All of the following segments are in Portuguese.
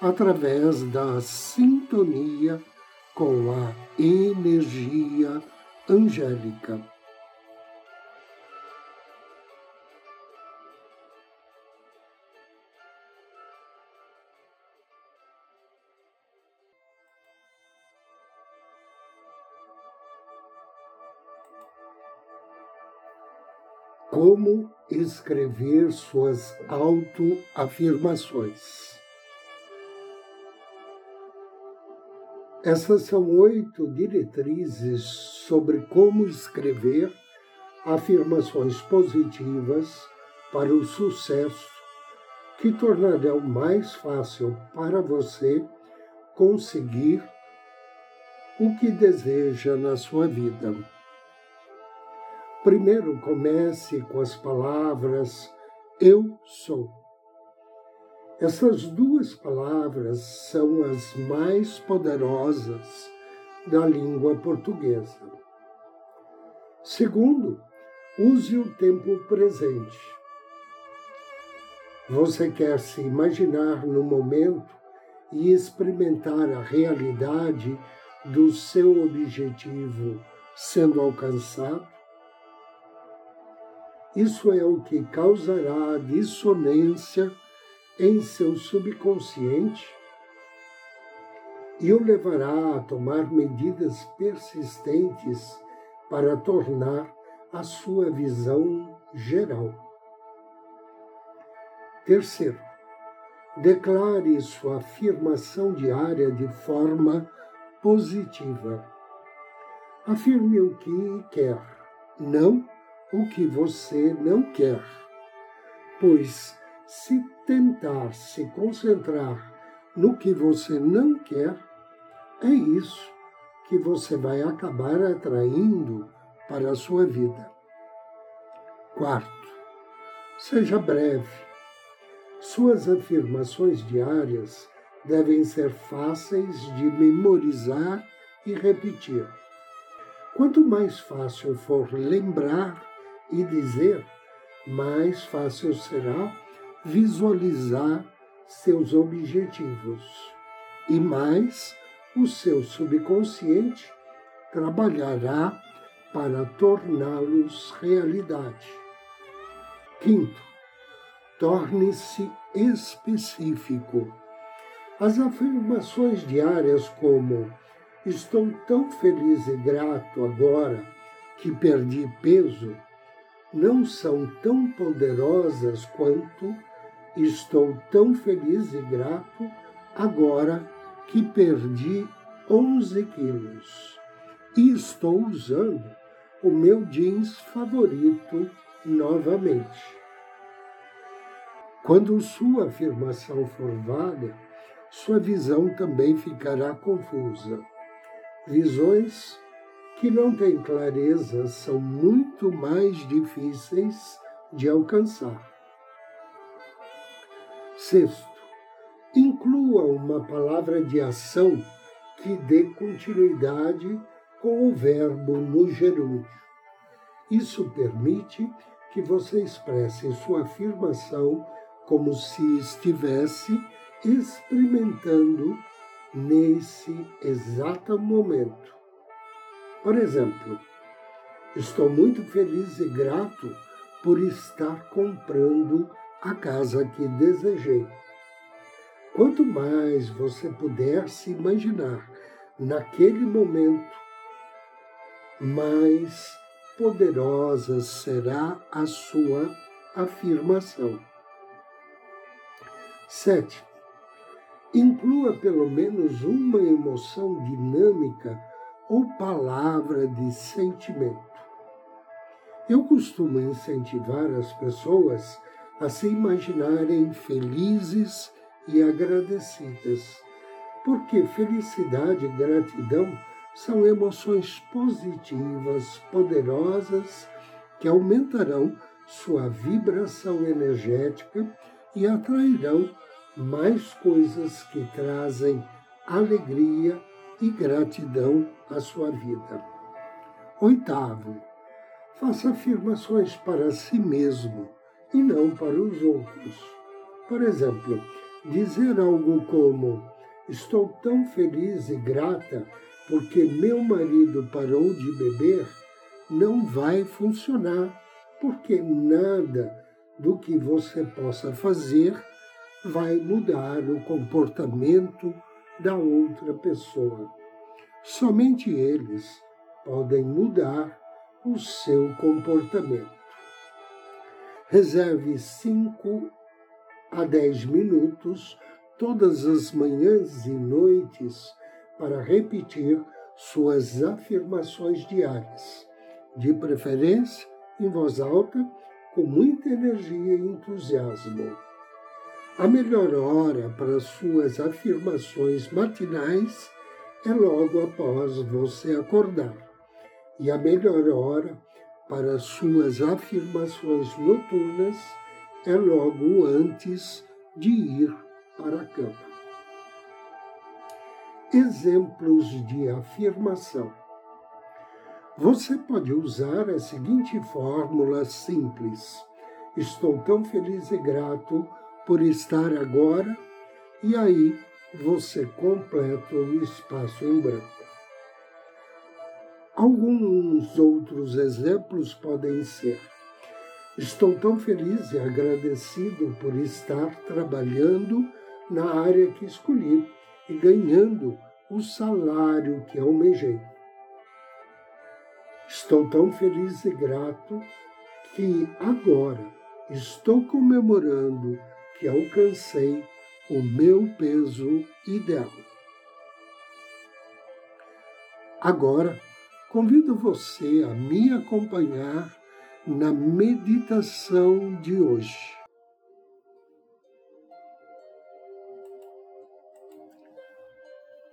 através da sintonia com a energia angélica. Como escrever suas autoafirmações. Essas são oito diretrizes sobre como escrever afirmações positivas para o sucesso que tornarão mais fácil para você conseguir o que deseja na sua vida. Primeiro, comece com as palavras Eu sou. Essas duas palavras são as mais poderosas da língua portuguesa. Segundo, use o tempo presente. Você quer se imaginar no momento e experimentar a realidade do seu objetivo sendo alcançado? Isso é o que causará dissonância em seu subconsciente e o levará a tomar medidas persistentes para tornar a sua visão geral. Terceiro, declare sua afirmação diária de forma positiva. Afirme o que quer, não o que você não quer, pois se tentar se concentrar no que você não quer, é isso que você vai acabar atraindo para a sua vida. Quarto, seja breve. Suas afirmações diárias devem ser fáceis de memorizar e repetir. Quanto mais fácil for lembrar e dizer, mais fácil será visualizar seus objetivos e mais o seu subconsciente trabalhará para torná-los realidade. Quinto, torne-se específico. As afirmações diárias como estou tão feliz e grato agora que perdi peso não são tão poderosas quanto Estou tão feliz e grato agora que perdi 11 quilos e estou usando o meu jeans favorito novamente. Quando sua afirmação for vaga, sua visão também ficará confusa. Visões que não têm clareza são muito mais difíceis de alcançar. Sexto, inclua uma palavra de ação que dê continuidade com o verbo no gerúndio. Isso permite que você expresse sua afirmação como se estivesse experimentando nesse exato momento. Por exemplo, estou muito feliz e grato por estar comprando a casa que desejei. Quanto mais você puder se imaginar naquele momento, mais poderosa será a sua afirmação. Sete, inclua pelo menos uma emoção dinâmica ou palavra de sentimento. Eu costumo incentivar as pessoas a se imaginarem felizes e agradecidas, Porque felicidade e gratidão são emoções positivas, poderosas, que aumentarão sua vibração energética e atrairão mais coisas que trazem alegria e gratidão à sua vida. Oitavo, faça afirmações para si mesmo e não para os outros. Por exemplo, dizer algo como: Estou tão feliz e grata porque meu marido parou de beber, não vai funcionar, porque nada do que você possa fazer vai mudar o comportamento da outra pessoa. Somente eles podem mudar o seu comportamento. Reserve 5 a 10 minutos todas as manhãs e noites para repetir suas afirmações diárias, de preferência em voz alta, com muita energia e entusiasmo. A melhor hora para suas afirmações matinais é logo após você acordar, e a melhor hora para suas afirmações noturnas é logo antes de ir para a cama exemplos de afirmação. Você pode usar a seguinte fórmula simples: Estou tão feliz e grato por estar agora, e aí você completa o espaço em branco. Alguns outros exemplos podem ser: Estou tão feliz e agradecido por estar trabalhando na área que escolhi e ganhando o salário que almejei. Estou tão feliz e grato que agora estou comemorando que alcancei o meu peso ideal. Agora, convido você a me acompanhar na meditação de hoje.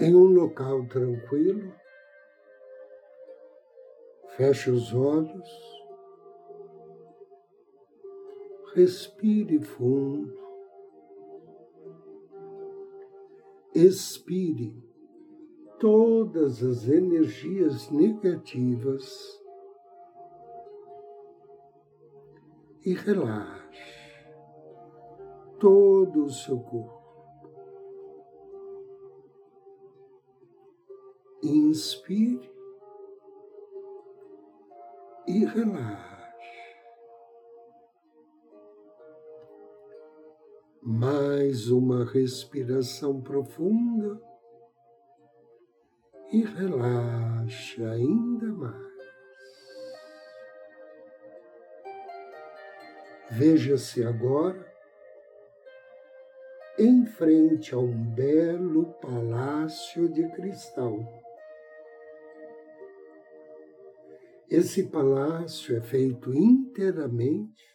em um local tranquilo, feche os olhos, respire fundo, expire todas as energias negativas e relaxe todo o seu corpo. Inspire e relaxe. Mais uma respiração profunda e relaxe ainda mais. Veja-se agora em frente a um belo palácio de cristal. Esse palácio é feito inteiramente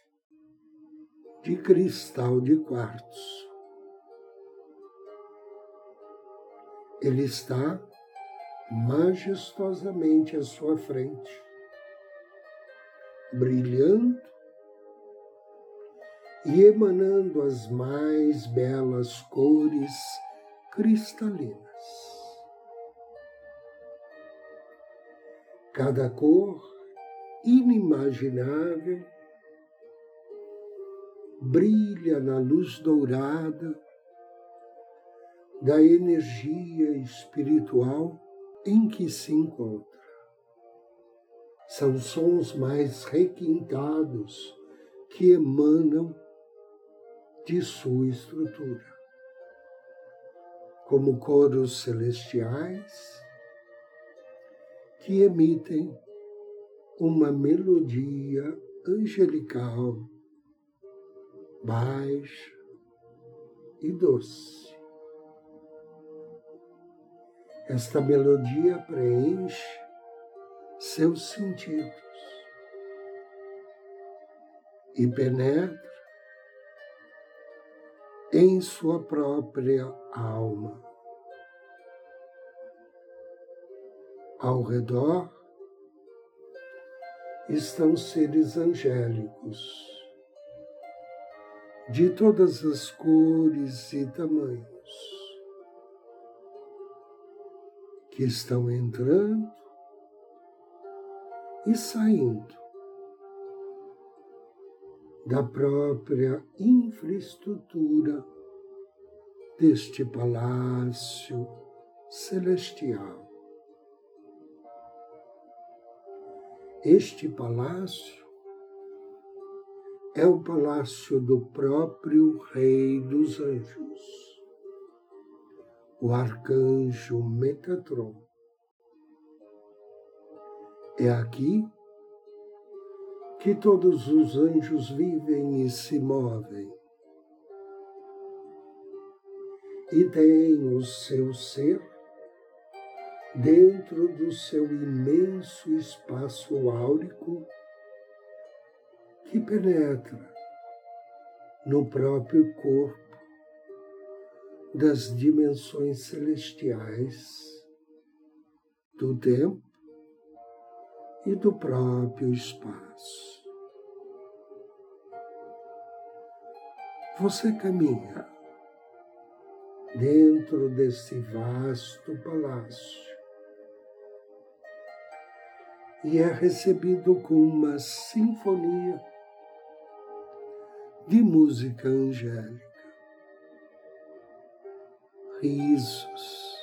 de cristal de quartzo. Ele está majestosamente à sua frente, brilhando e emanando as mais belas cores cristalinas. cada cor inimaginável brilha na luz dourada da energia espiritual em que se encontra. São sons mais requintados que emanam de sua estrutura, como coros celestiais que emitem uma melodia angelical, baixa e doce. Esta melodia preenche seus sentidos e penetra em sua própria alma. Ao redor estão seres angélicos de todas as cores e tamanhos que estão entrando e saindo da própria infraestrutura deste palácio celestial. Este palácio é o palácio do próprio Rei dos Anjos, o arcanjo Metatron. É aqui que todos os anjos vivem e se movem. E têm o seu ser dentro do seu imenso espaço áurico que penetra no próprio corpo das dimensões celestiais do tempo e do próprio espaço. você caminha dentro desse vasto palácio e é recebido com uma sinfonia de música angélica, risos,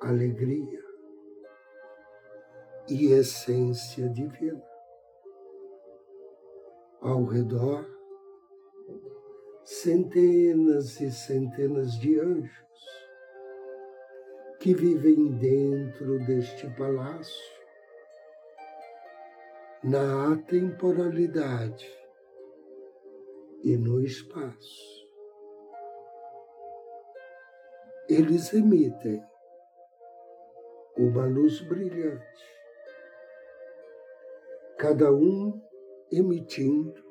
alegria e essência divina. Ao redor, centenas e centenas de anjos que vivem dentro deste palácio, na atemporalidade e no espaço. Eles emitem uma luz brilhante, cada um emitindo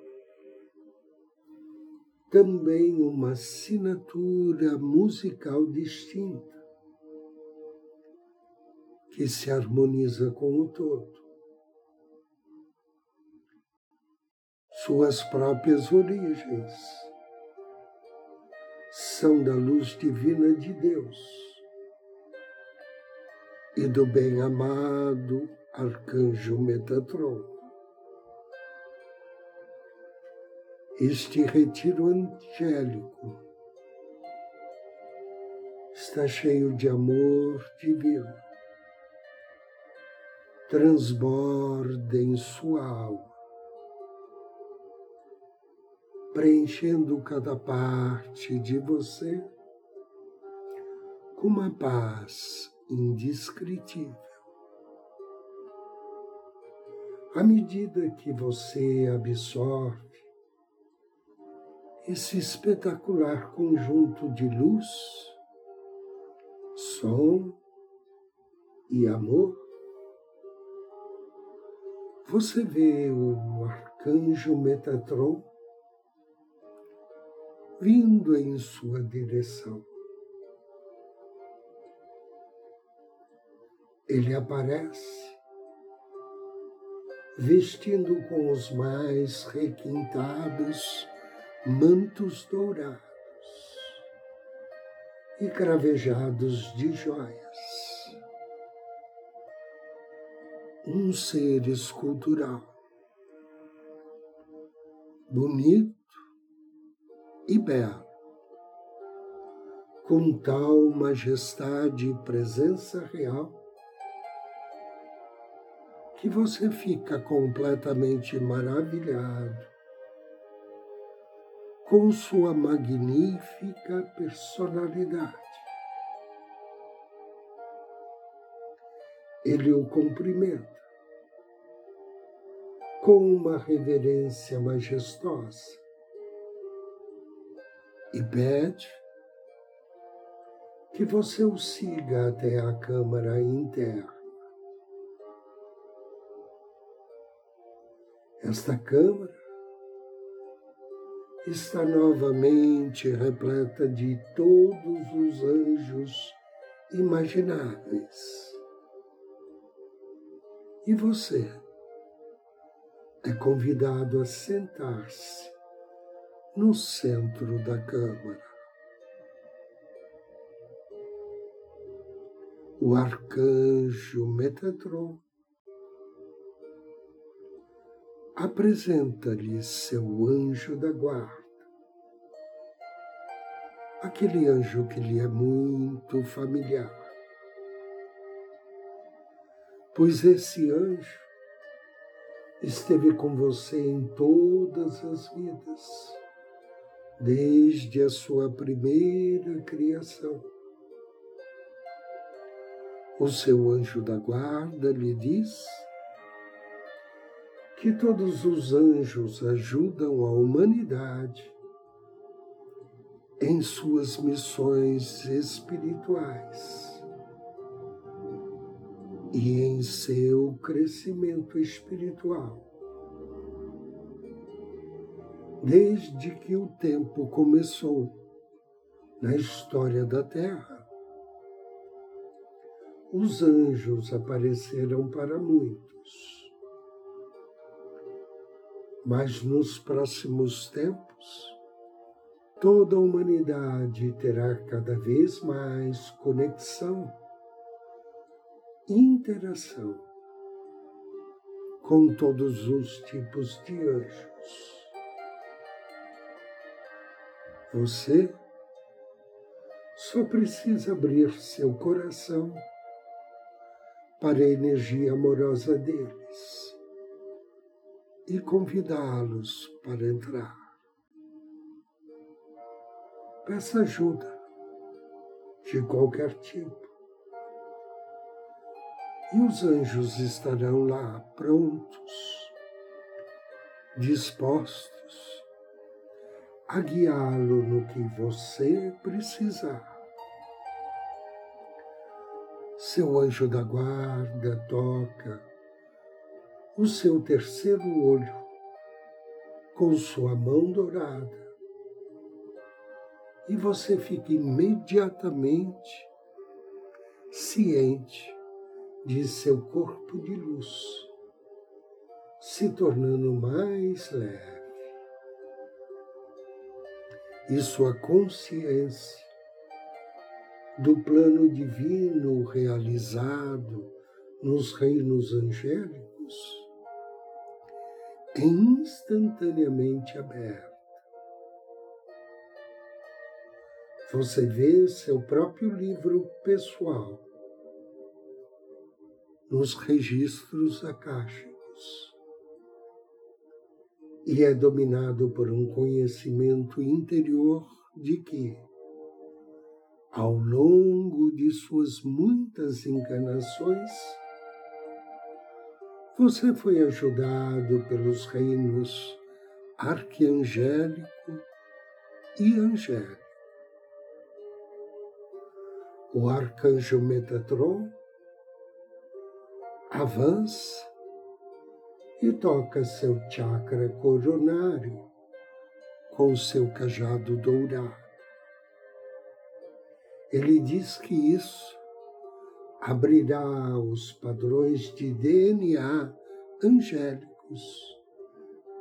também uma assinatura musical distinta, que se harmoniza com o todo. Suas próprias origens da luz divina de Deus e do bem-amado arcanjo Metatron. Este retiro angélico está cheio de amor divino. Transborda em sua alma, preenchendo cada parte de você com uma paz indescritível. À medida que você absorve esse espetacular conjunto de luz, som e amor, você vê o arcanjo Metatron vindo em sua direção. Ele aparece vestindo com os mais requintados mantos dourados e cravejados de joias. Um ser escultural, bonito e com tal majestade e presença real que você fica completamente maravilhado com sua magnífica personalidade. Ele o cumprimenta com uma reverência majestosa e pede que você o siga até a câmara interna. Esta câmara está novamente repleta de todos os anjos imagináveis. E você é convidado a sentar-se no centro da Câmara. O arcanjo Metatron apresenta-lhe seu anjo da guarda, aquele anjo que lhe é muito familiar, pois esse anjo esteve com você em todas as vidas, desde a sua primeira criação. O seu anjo da guarda lhe diz que todos os anjos ajudam a humanidade em suas missões espirituais e em seu crescimento espiritual. Desde que o tempo começou na história da Terra, os anjos apareceram para muitos. Mas nos próximos tempos, toda a humanidade terá cada vez mais conexão interação com todos os tipos de anjos. Você só precisa abrir seu coração para a energia amorosa deles e convidá-los para entrar. Peça ajuda de qualquer tipo e os anjos estarão lá prontos, dispostos a guiá-lo no que você precisar. Seu anjo da guarda toca o seu terceiro olho com sua mão dourada e você fica imediatamente ciente de seu corpo de luz, se tornando mais leve. E sua consciência do plano divino realizado nos reinos angélicos é instantaneamente aberta. Você vê seu próprio livro pessoal nos registros acásticos e é dominado por um conhecimento interior de que, ao longo de suas muitas encarnações, você foi ajudado pelos reinos arquiangélico e angélico. O arcanjo Metatron avança e toca seu chakra coronário com seu cajado dourado. Ele diz que isso abrirá os padrões de DNA angélicos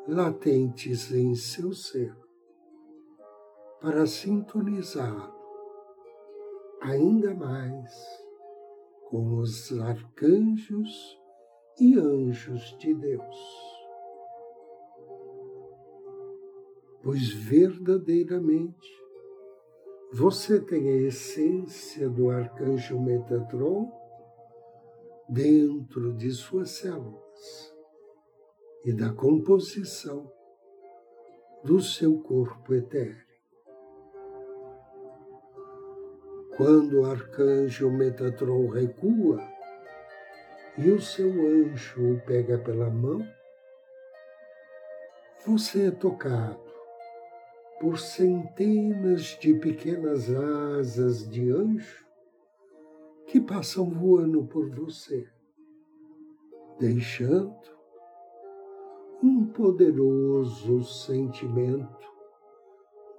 latentes em seu ser para sintonizar ainda mais com os arcanjos e anjos de Deus. Pois verdadeiramente você tem a essência do arcanjo Metatron dentro de suas células e da composição do seu corpo etéreo. Quando o arcanjo Metatron recua e o seu anjo o pega pela mão, você é tocado por centenas de pequenas asas de anjo que passam voando por você, deixando um poderoso sentimento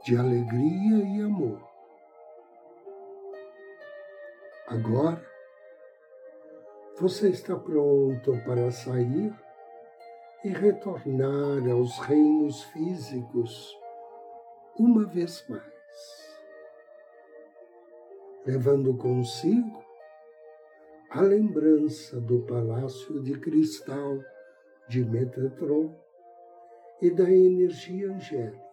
de alegria e amor. Agora, você está pronto para sair e retornar aos reinos físicos uma vez mais, levando consigo a lembrança do palácio de cristal de Metatron e da energia angélica,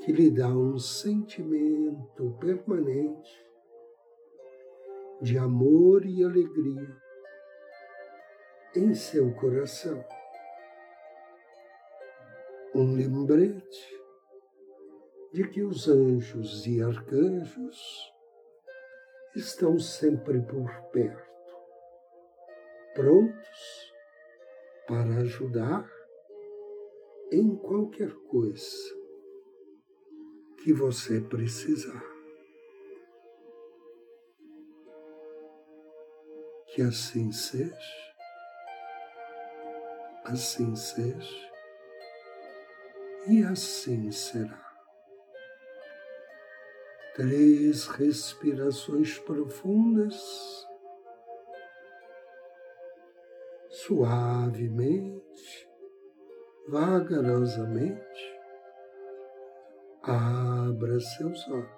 que lhe dá um sentimento permanente de amor e alegria em seu coração. Um lembrete de que os anjos e arcanjos estão sempre por perto, prontos para ajudar em qualquer coisa que você precisar. Que assim seja assim seja e assim será. Três respirações profundas, suavemente, vagarosamente, abra seus olhos.